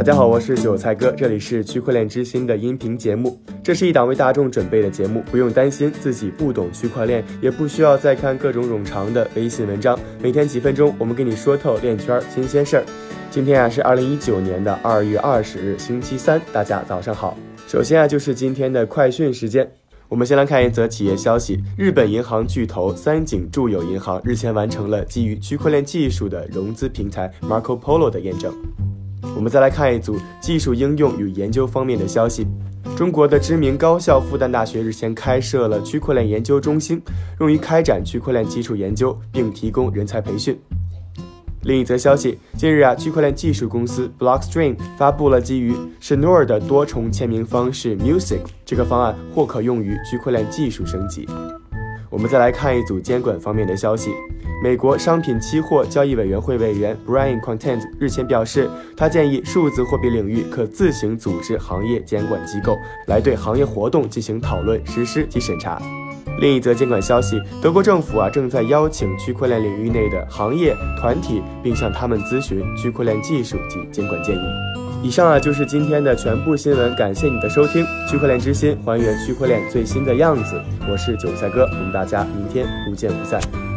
大家好，我是韭菜哥，这里是区块链之心的音频节目。这是一档为大众准备的节目，不用担心自己不懂区块链，也不需要再看各种冗长的微信文章。每天几分钟，我们给你说透链圈新鲜事儿。今天啊是二零一九年的二月二十日，星期三，大家早上好。首先啊就是今天的快讯时间，我们先来看一则企业消息：日本银行巨头三井住友银行日前完成了基于区块链技术的融资平台 Marco Polo 的验证。我们再来看一组技术应用与研究方面的消息。中国的知名高校复旦大学日前开设了区块链研究中心，用于开展区块链基础研究，并提供人才培训。另一则消息，近日啊，区块链技术公司 Blockstream 发布了基于 Schnorr 的多重签名方式 Music，这个方案或可用于区块链技术升级。我们再来看一组监管方面的消息。美国商品期货交易委员会委员 Brian Content 日前表示，他建议数字货币领域可自行组织行业监管机构，来对行业活动进行讨论、实施及审查。另一则监管消息，德国政府啊正在邀请区块链领域内的行业团体，并向他们咨询区块链技术及监管建议。以上啊就是今天的全部新闻，感谢你的收听。区块链之心，还原区块链最新的样子。我是韭菜哥，我们大家明天不见不散。